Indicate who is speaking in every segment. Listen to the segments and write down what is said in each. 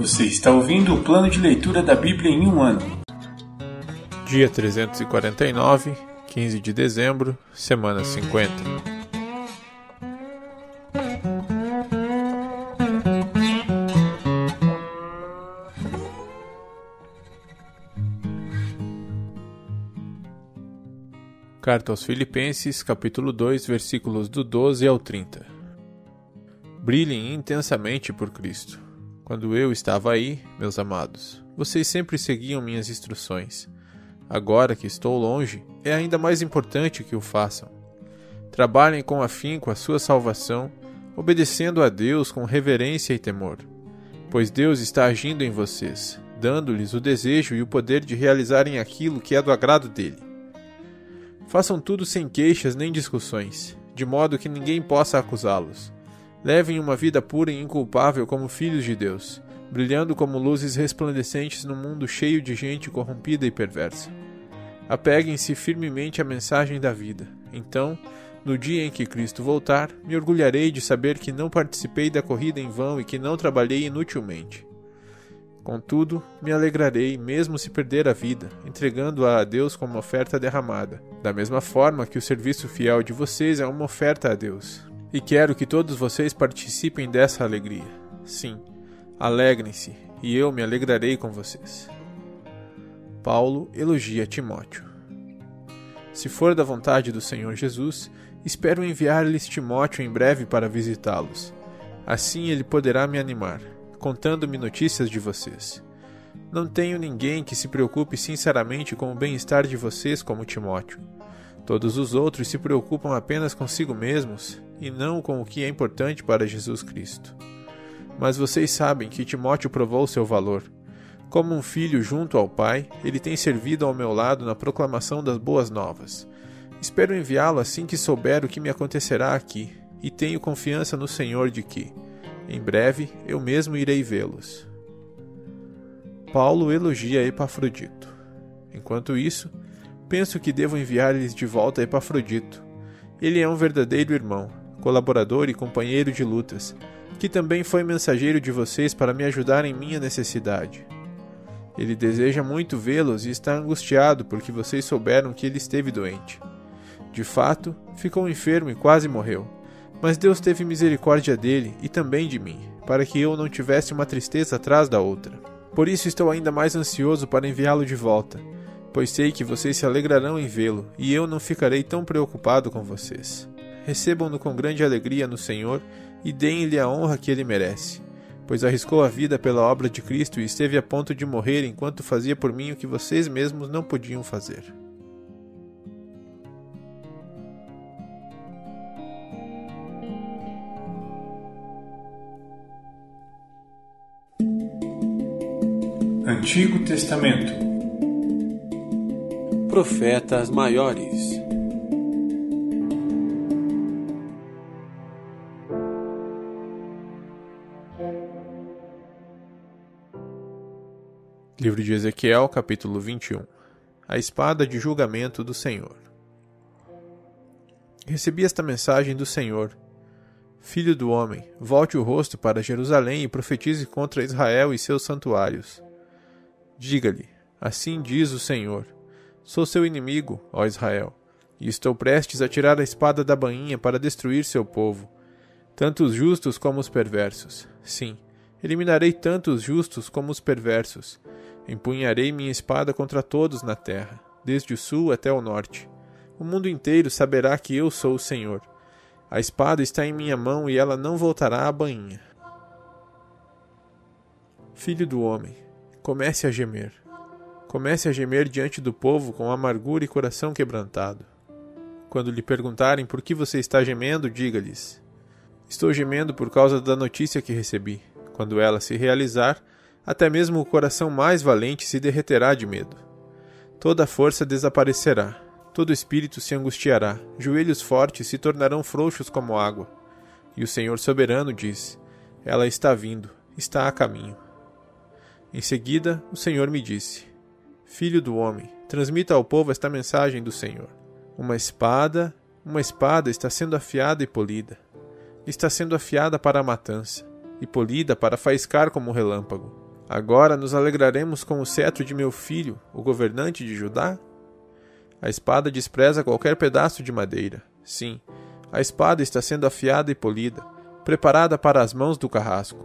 Speaker 1: Você está ouvindo o plano de leitura da Bíblia em um ano.
Speaker 2: Dia 349, 15 de dezembro, semana 50. Carta aos Filipenses, capítulo 2, versículos do 12 ao 30. Brilhem intensamente por Cristo. Quando eu estava aí, meus amados, vocês sempre seguiam minhas instruções. Agora que estou longe, é ainda mais importante que o façam. Trabalhem com afinco a sua salvação, obedecendo a Deus com reverência e temor, pois Deus está agindo em vocês, dando-lhes o desejo e o poder de realizarem aquilo que é do agrado dele. Façam tudo sem queixas nem discussões, de modo que ninguém possa acusá-los. Levem uma vida pura e inculpável como filhos de Deus, brilhando como luzes resplandecentes num mundo cheio de gente corrompida e perversa. Apeguem-se firmemente à mensagem da vida. Então, no dia em que Cristo voltar, me orgulharei de saber que não participei da corrida em vão e que não trabalhei inutilmente. Contudo, me alegrarei, mesmo se perder a vida, entregando-a a Deus como oferta derramada, da mesma forma que o serviço fiel de vocês é uma oferta a Deus. E quero que todos vocês participem dessa alegria. Sim, alegrem-se, e eu me alegrarei com vocês. Paulo elogia Timóteo. Se for da vontade do Senhor Jesus, espero enviar-lhes Timóteo em breve para visitá-los. Assim ele poderá me animar contando-me notícias de vocês. Não tenho ninguém que se preocupe sinceramente com o bem-estar de vocês como Timóteo. Todos os outros se preocupam apenas consigo mesmos e não com o que é importante para Jesus Cristo. Mas vocês sabem que Timóteo provou seu valor. Como um filho junto ao Pai, ele tem servido ao meu lado na proclamação das boas novas. Espero enviá-lo assim que souber o que me acontecerá aqui, e tenho confiança no Senhor de que, em breve eu mesmo irei vê-los. Paulo elogia Epafrodito. Enquanto isso, penso que devo enviar-lhes de volta Epafrodito. Ele é um verdadeiro irmão, colaborador e companheiro de lutas, que também foi mensageiro de vocês para me ajudar em minha necessidade. Ele deseja muito vê-los e está angustiado porque vocês souberam que ele esteve doente. De fato, ficou enfermo e quase morreu mas Deus teve misericórdia dele e também de mim, para que eu não tivesse uma tristeza atrás da outra. Por isso estou ainda mais ansioso para enviá-lo de volta, pois sei que vocês se alegrarão em vê-lo e eu não ficarei tão preocupado com vocês. Recebam-no com grande alegria no Senhor e deem-lhe a honra que ele merece, pois arriscou a vida pela obra de Cristo e esteve a ponto de morrer enquanto fazia por mim o que vocês mesmos não podiam fazer.
Speaker 1: Antigo Testamento.
Speaker 3: Profetas Maiores
Speaker 2: Livro de Ezequiel, capítulo 21 A espada de julgamento do Senhor. Recebi esta mensagem do Senhor. Filho do homem, volte o rosto para Jerusalém e profetize contra Israel e seus santuários. Diga-lhe: Assim diz o Senhor: Sou seu inimigo, ó Israel, e estou prestes a tirar a espada da bainha para destruir seu povo, tanto os justos como os perversos. Sim, eliminarei tanto os justos como os perversos. Empunharei minha espada contra todos na terra, desde o sul até o norte. O mundo inteiro saberá que eu sou o Senhor. A espada está em minha mão e ela não voltará à bainha. Filho do homem, comece a gemer. Comece a gemer diante do povo com amargura e coração quebrantado. Quando lhe perguntarem por que você está gemendo, diga-lhes: Estou gemendo por causa da notícia que recebi. Quando ela se realizar, até mesmo o coração mais valente se derreterá de medo. Toda força desaparecerá, todo espírito se angustiará, joelhos fortes se tornarão frouxos como água. E o Senhor soberano diz: Ela está vindo, está a caminho. Em seguida, o Senhor me disse: Filho do homem, transmita ao povo esta mensagem do Senhor. Uma espada, uma espada está sendo afiada e polida. Está sendo afiada para a matança, e polida para faiscar como um relâmpago. Agora nos alegraremos com o cetro de meu filho, o governante de Judá? A espada despreza qualquer pedaço de madeira. Sim, a espada está sendo afiada e polida, preparada para as mãos do carrasco.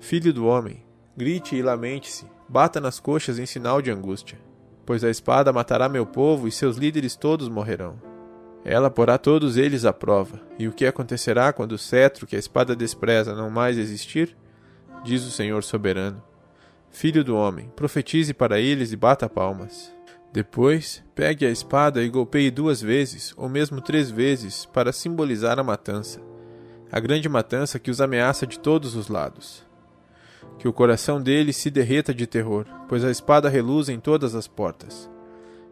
Speaker 2: Filho do homem, grite e lamente-se, bata nas coxas em sinal de angústia, pois a espada matará meu povo e seus líderes todos morrerão. Ela porá todos eles à prova, e o que acontecerá quando o cetro que a espada despreza não mais existir? Diz o Senhor soberano. Filho do homem, profetize para eles e bata palmas. Depois, pegue a espada e golpeie duas vezes, ou mesmo três vezes, para simbolizar a matança, a grande matança que os ameaça de todos os lados. Que o coração deles se derreta de terror, pois a espada reluz em todas as portas.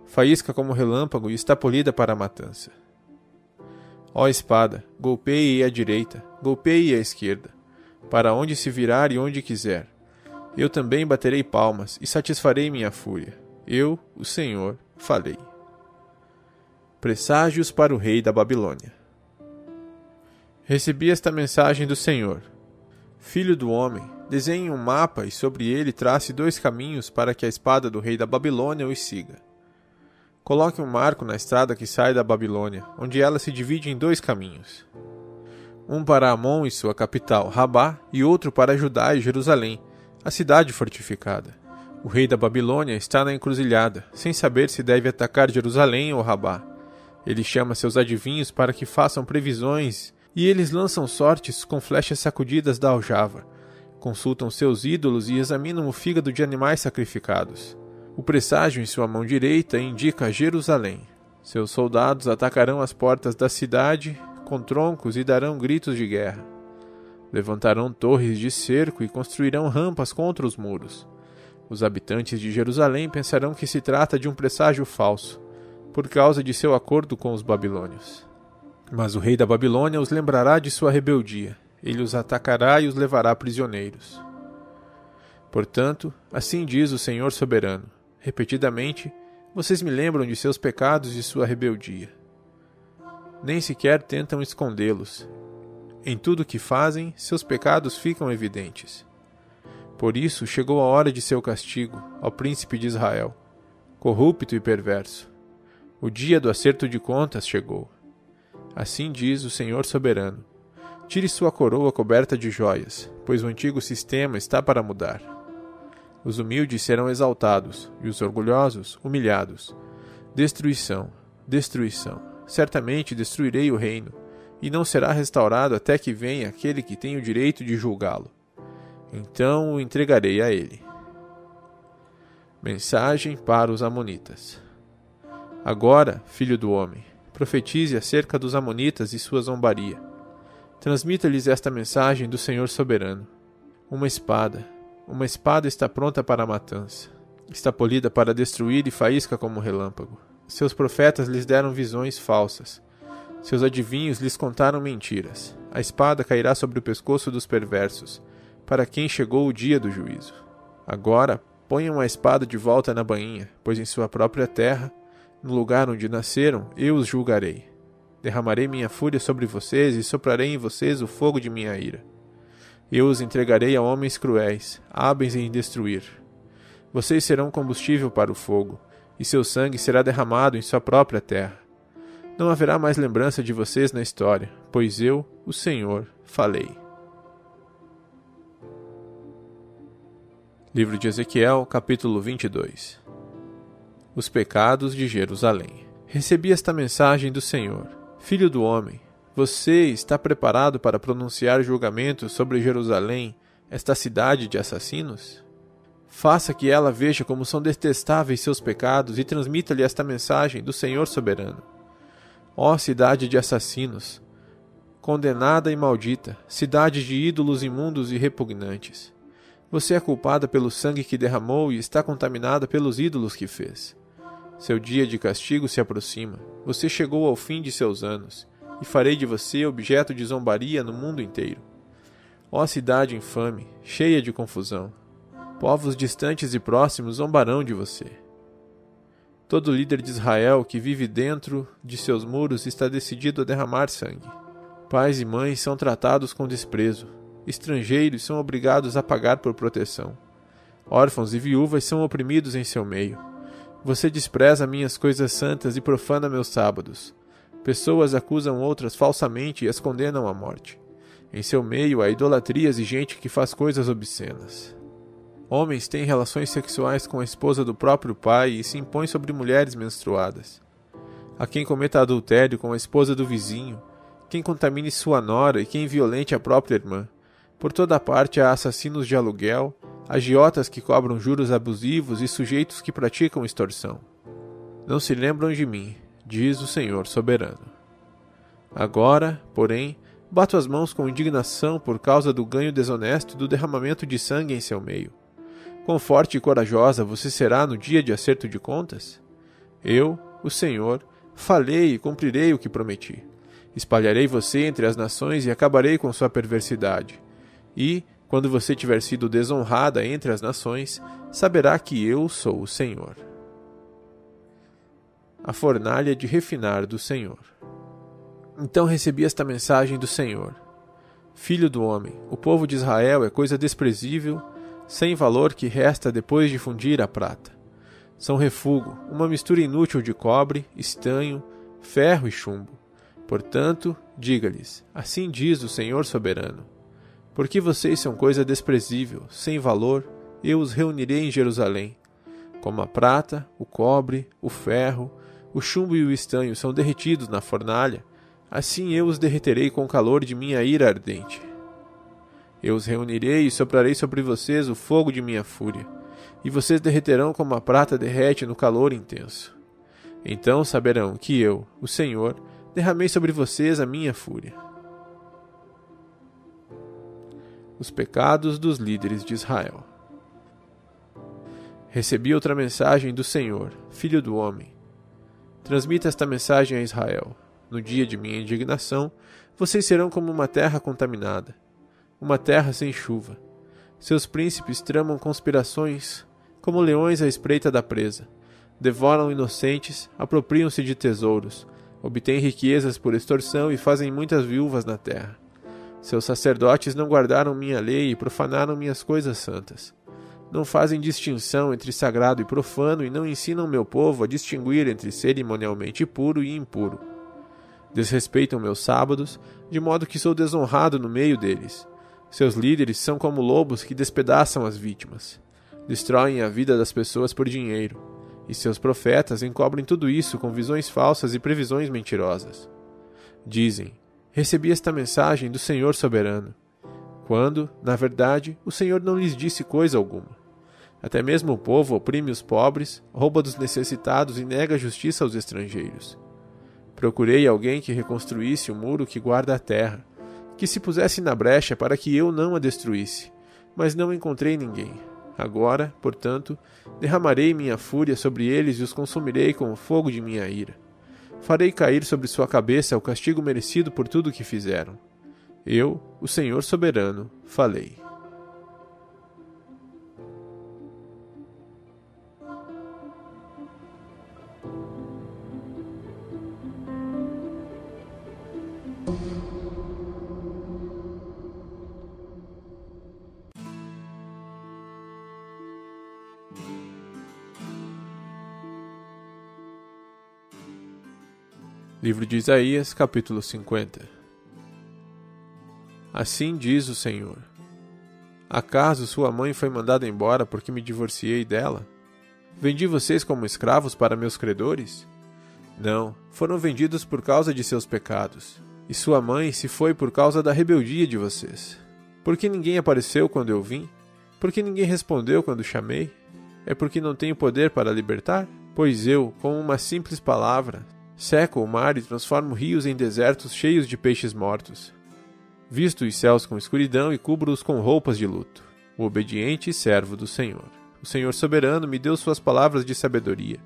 Speaker 2: Faísca como relâmpago e está polida para a matança. Ó espada, golpeie à direita, golpeie à esquerda, para onde se virar e onde quiser. Eu também baterei palmas e satisfarei minha fúria. Eu, o Senhor, falei. Presságios para o rei da Babilônia. Recebi esta mensagem do Senhor. Filho do homem, desenhe um mapa e sobre ele trace dois caminhos para que a espada do rei da Babilônia os siga. Coloque um marco na estrada que sai da Babilônia, onde ela se divide em dois caminhos. Um para Amon e sua capital, Rabá, e outro para Judá e Jerusalém, a cidade fortificada. O rei da Babilônia está na encruzilhada, sem saber se deve atacar Jerusalém ou Rabá. Ele chama seus adivinhos para que façam previsões, e eles lançam sortes com flechas sacudidas da aljava. Consultam seus ídolos e examinam o fígado de animais sacrificados. O presságio em sua mão direita indica Jerusalém. Seus soldados atacarão as portas da cidade com troncos e darão gritos de guerra. Levantarão torres de cerco e construirão rampas contra os muros. Os habitantes de Jerusalém pensarão que se trata de um presságio falso, por causa de seu acordo com os babilônios. Mas o rei da Babilônia os lembrará de sua rebeldia. Ele os atacará e os levará prisioneiros. Portanto, assim diz o Senhor soberano: repetidamente, vocês me lembram de seus pecados e sua rebeldia. Nem sequer tentam escondê-los. Em tudo o que fazem, seus pecados ficam evidentes. Por isso chegou a hora de seu castigo ao príncipe de Israel, corrupto e perverso. O dia do acerto de contas chegou. Assim diz o Senhor soberano: Tire sua coroa coberta de joias, pois o antigo sistema está para mudar. Os humildes serão exaltados e os orgulhosos humilhados. Destruição, destruição. Certamente destruirei o reino, e não será restaurado até que venha aquele que tem o direito de julgá-lo então o entregarei a ele. Mensagem para os Amonitas. Agora, filho do homem, profetize acerca dos Amonitas e sua zombaria. Transmita-lhes esta mensagem do Senhor soberano. Uma espada, uma espada está pronta para a matança. Está polida para destruir e faísca como relâmpago. Seus profetas lhes deram visões falsas. Seus adivinhos lhes contaram mentiras. A espada cairá sobre o pescoço dos perversos para quem chegou o dia do juízo. Agora, ponham a espada de volta na bainha, pois em sua própria terra, no lugar onde nasceram, eu os julgarei. Derramarei minha fúria sobre vocês e soprarei em vocês o fogo de minha ira. Eu os entregarei a homens cruéis, hábeis em destruir. Vocês serão combustível para o fogo, e seu sangue será derramado em sua própria terra. Não haverá mais lembrança de vocês na história, pois eu, o Senhor, falei. Livro de Ezequiel, capítulo 22 Os pecados de Jerusalém. Recebi esta mensagem do Senhor: Filho do homem, você está preparado para pronunciar julgamento sobre Jerusalém, esta cidade de assassinos? Faça que ela veja como são detestáveis seus pecados e transmita-lhe esta mensagem do Senhor soberano. Ó cidade de assassinos, condenada e maldita, cidade de ídolos imundos e repugnantes. Você é culpada pelo sangue que derramou e está contaminada pelos ídolos que fez. Seu dia de castigo se aproxima. Você chegou ao fim de seus anos, e farei de você objeto de zombaria no mundo inteiro. Ó cidade infame, cheia de confusão, povos distantes e próximos zombarão de você. Todo líder de Israel que vive dentro de seus muros está decidido a derramar sangue. Pais e mães são tratados com desprezo, estrangeiros são obrigados a pagar por proteção. Órfãos e viúvas são oprimidos em seu meio. Você despreza minhas coisas santas e profana meus sábados. Pessoas acusam outras falsamente e as condenam à morte. Em seu meio há idolatrias e gente que faz coisas obscenas. Homens têm relações sexuais com a esposa do próprio pai e se impõem sobre mulheres menstruadas. A quem cometa adultério com a esposa do vizinho, quem contamine sua nora e quem violente a própria irmã. Por toda parte há assassinos de aluguel, agiotas que cobram juros abusivos e sujeitos que praticam extorsão. Não se lembram de mim, diz o Senhor soberano. Agora, porém, bato as mãos com indignação por causa do ganho desonesto e do derramamento de sangue em seu meio. Quão forte e corajosa você será no dia de acerto de contas? Eu, o Senhor, falei e cumprirei o que prometi. Espalharei você entre as nações e acabarei com sua perversidade. E, quando você tiver sido desonrada entre as nações, saberá que eu sou o Senhor a fornalha de refinar do Senhor. Então recebi esta mensagem do Senhor: Filho do homem, o povo de Israel é coisa desprezível, sem valor que resta depois de fundir a prata. São refúgio, uma mistura inútil de cobre, estanho, ferro e chumbo. Portanto, diga-lhes: Assim diz o Senhor soberano: Porque vocês são coisa desprezível, sem valor, eu os reunirei em Jerusalém. Como a prata, o cobre, o ferro, o chumbo e o estanho são derretidos na fornalha, assim eu os derreterei com o calor de minha ira ardente. Eu os reunirei e soprarei sobre vocês o fogo de minha fúria, e vocês derreterão como a prata derrete no calor intenso. Então saberão que eu, o Senhor, derramei sobre vocês a minha fúria. Os pecados dos líderes de Israel. Recebi outra mensagem do Senhor, filho do homem. Transmita esta mensagem a Israel. No dia de minha indignação, vocês serão como uma terra contaminada, uma terra sem chuva. Seus príncipes tramam conspirações, como leões à espreita da presa. Devoram inocentes, apropriam-se de tesouros, obtêm riquezas por extorsão e fazem muitas viúvas na terra. Seus sacerdotes não guardaram minha lei e profanaram minhas coisas santas não fazem distinção entre sagrado e profano e não ensinam meu povo a distinguir entre cerimonialmente puro e impuro. Desrespeitam meus sábados, de modo que sou desonrado no meio deles. Seus líderes são como lobos que despedaçam as vítimas. Destroem a vida das pessoas por dinheiro. E seus profetas encobrem tudo isso com visões falsas e previsões mentirosas. Dizem: Recebi esta mensagem do Senhor soberano quando, na verdade, o Senhor não lhes disse coisa alguma. Até mesmo o povo oprime os pobres, rouba dos necessitados e nega justiça aos estrangeiros. Procurei alguém que reconstruísse o muro que guarda a terra, que se pusesse na brecha para que eu não a destruísse, mas não encontrei ninguém. Agora, portanto, derramarei minha fúria sobre eles e os consumirei com o fogo de minha ira. Farei cair sobre sua cabeça o castigo merecido por tudo o que fizeram. Eu, o Senhor soberano, falei. Livro de Isaías, capítulo 50 Assim diz o Senhor: Acaso sua mãe foi mandada embora porque me divorciei dela? Vendi vocês como escravos para meus credores? Não, foram vendidos por causa de seus pecados. E sua mãe se foi por causa da rebeldia de vocês. Porque ninguém apareceu quando eu vim? Porque ninguém respondeu quando chamei? É porque não tenho poder para libertar? Pois eu, com uma simples palavra, seco o mar e transformo rios em desertos cheios de peixes mortos. Visto os céus com escuridão e cubro-os com roupas de luto. O obediente servo do Senhor. O Senhor soberano me deu suas palavras de sabedoria,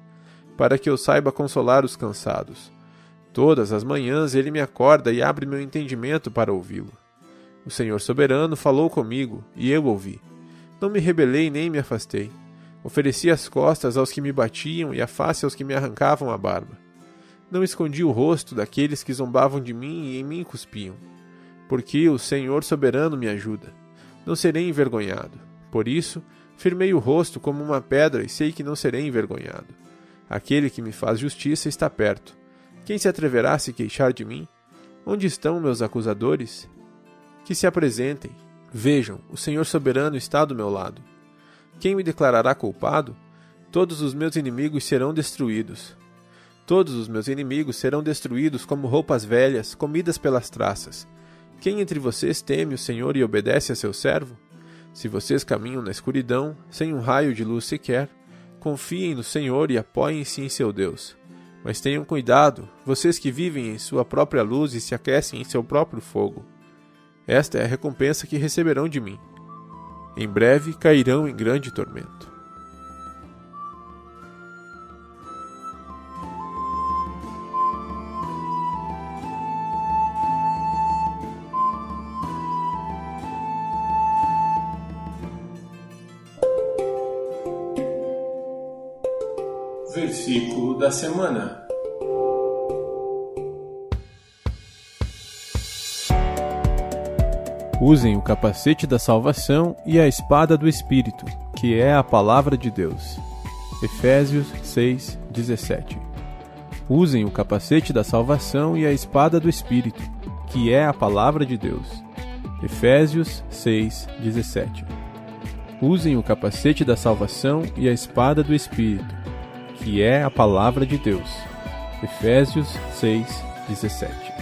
Speaker 2: para que eu saiba consolar os cansados. Todas as manhãs ele me acorda e abre meu entendimento para ouvi-lo. O Senhor soberano falou comigo, e eu ouvi. Não me rebelei nem me afastei. Ofereci as costas aos que me batiam e a face aos que me arrancavam a barba. Não escondi o rosto daqueles que zombavam de mim e em mim cuspiam porque o Senhor soberano me ajuda. Não serei envergonhado. Por isso, Firmei o rosto como uma pedra e sei que não serei envergonhado. Aquele que me faz justiça está perto. Quem se atreverá a se queixar de mim? Onde estão meus acusadores? Que se apresentem. Vejam, o Senhor soberano está do meu lado. Quem me declarará culpado? Todos os meus inimigos serão destruídos. Todos os meus inimigos serão destruídos como roupas velhas, comidas pelas traças. Quem entre vocês teme o Senhor e obedece a seu servo? Se vocês caminham na escuridão, sem um raio de luz sequer, confiem no Senhor e apoiem-se em seu Deus. Mas tenham cuidado, vocês que vivem em sua própria luz e se aquecem em seu próprio fogo. Esta é a recompensa que receberão de mim. Em breve cairão em grande tormento.
Speaker 1: Semana.
Speaker 2: Usem o capacete da salvação e a espada do Espírito, que é a palavra de Deus. Efésios 6:17. Usem o capacete da salvação e a espada do Espírito, que é a palavra de Deus. Efésios 6:17. Usem o capacete da salvação e a espada do Espírito, que é a palavra de Deus. Efésios 6:17.